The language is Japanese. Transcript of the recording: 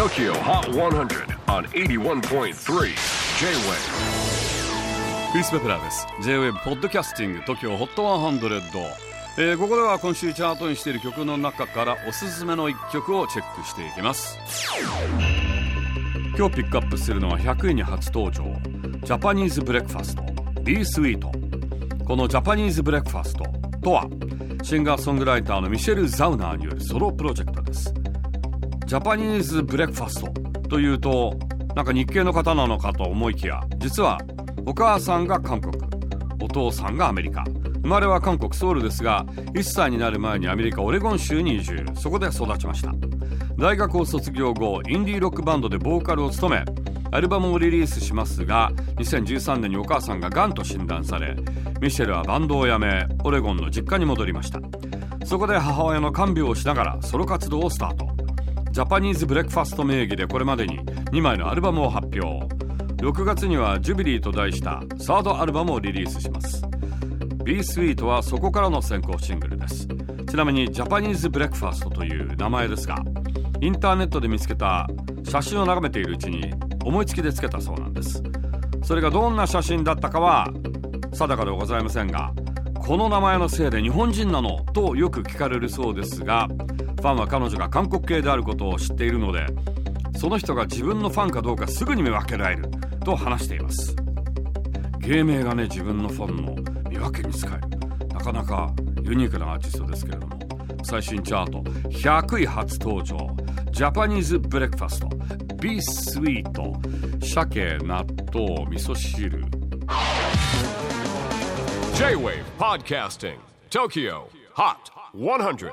TOKYO HOT 100 on 81.3 J-WAVE. クリス・ペプラーです。J-WAVE ポッドキャスティング TOKYO HOT 100、えー、ここでは今週チャートインしている曲の中からおすすめの一曲をチェックしていきます。今日ピックアップするのは100位に初登場。 Japanese Breakfast Be Sweet この Japanese Breakfast とはシンガーソングライターのミシェル・ザウナーによるソロプロジェクトです。ジャパニーズブレックファストというとなんか日系の方なのかと思いきや実はお母さんが韓国お父さんがアメリカ生まれは韓国ソウルですが1歳になる前にアメリカオレゴン州に移住。そこで育ちました。大学を卒業後インディーロックバンドでボーカルを務めアルバムをリリースしますが2013年にお母さんががんと診断されミシェルはバンドを辞めオレゴンの実家に戻りました。そこで母親の看病をしながらソロ活動をスタート。 Japanese Breakfast 名義でこれまでに2枚のアルバムを発表。6月には Jubilee と題したサードアルバムをリリースします。Be Sweet はそこからの先行シングルです。ちなみに Japanese Breakfast という名前ですがインターネットで見つけた写真を眺めているうちに思いつきでつけたそうなんです。それがどんな写真だったかは定かではございませんがこの名前のせいで日本人なのとよく聞かれるそうですがファンは彼女が韓国系であることを知っているのでその人が自分のファンかどうかすぐに見分けられると話しています。芸名がね自分のファンの見分けに使える。なかなかユニークなアーティストですけれども。最新チャート。100位初登場。ジャパニーズブレックファスト Be Sweet. 鮭納豆味噌汁。J-WAVE PODCASTING. TOKYO. HOT 100